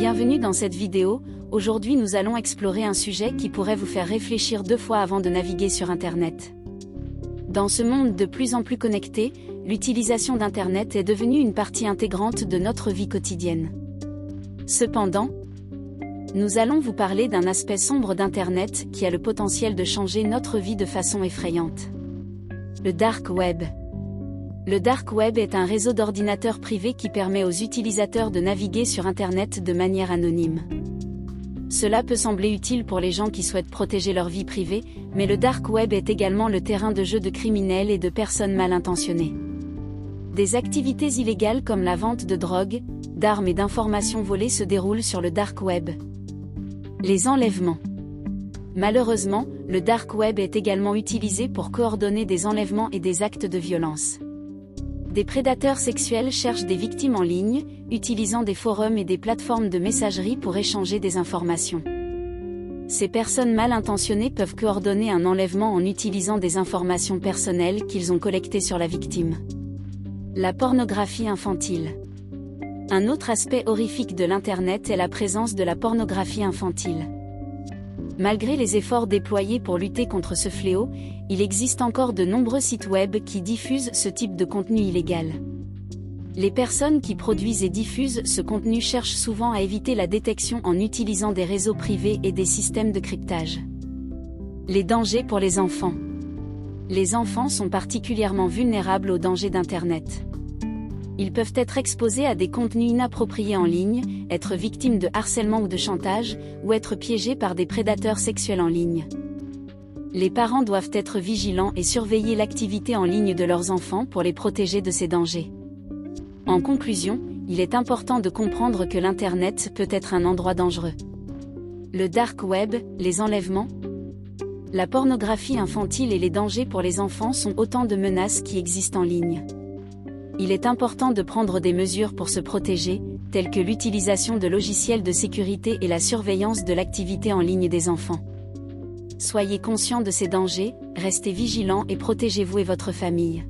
Bienvenue dans cette vidéo, aujourd'hui nous allons explorer un sujet qui pourrait vous faire réfléchir deux fois avant de naviguer sur Internet. Dans ce monde de plus en plus connecté, l'utilisation d'Internet est devenue une partie intégrante de notre vie quotidienne. Cependant, nous allons vous parler d'un aspect sombre d'Internet qui a le potentiel de changer notre vie de façon effrayante. Le Dark Web. Le Dark Web est un réseau d'ordinateurs privés qui permet aux utilisateurs de naviguer sur Internet de manière anonyme. Cela peut sembler utile pour les gens qui souhaitent protéger leur vie privée, mais le Dark Web est également le terrain de jeu de criminels et de personnes mal intentionnées. Des activités illégales comme la vente de drogue, d'armes et d'informations volées se déroulent sur le Dark Web. Les enlèvements. Malheureusement, le Dark Web est également utilisé pour coordonner des enlèvements et des actes de violence. Des prédateurs sexuels cherchent des victimes en ligne, utilisant des forums et des plateformes de messagerie pour échanger des informations. Ces personnes mal intentionnées peuvent coordonner un enlèvement en utilisant des informations personnelles qu'ils ont collectées sur la victime. La pornographie infantile. Un autre aspect horrifique de l'Internet est la présence de la pornographie infantile. Malgré les efforts déployés pour lutter contre ce fléau, il existe encore de nombreux sites web qui diffusent ce type de contenu illégal. Les personnes qui produisent et diffusent ce contenu cherchent souvent à éviter la détection en utilisant des réseaux privés et des systèmes de cryptage. Les dangers pour les enfants. Les enfants sont particulièrement vulnérables aux dangers d'Internet ils peuvent être exposés à des contenus inappropriés en ligne, être victimes de harcèlement ou de chantage, ou être piégés par des prédateurs sexuels en ligne. Les parents doivent être vigilants et surveiller l'activité en ligne de leurs enfants pour les protéger de ces dangers. En conclusion, il est important de comprendre que l'Internet peut être un endroit dangereux. Le dark web, les enlèvements, la pornographie infantile et les dangers pour les enfants sont autant de menaces qui existent en ligne il est important de prendre des mesures pour se protéger, telles que l'utilisation de logiciels de sécurité et la surveillance de l'activité en ligne des enfants. Soyez conscient de ces dangers, restez vigilants et protégez-vous et votre famille.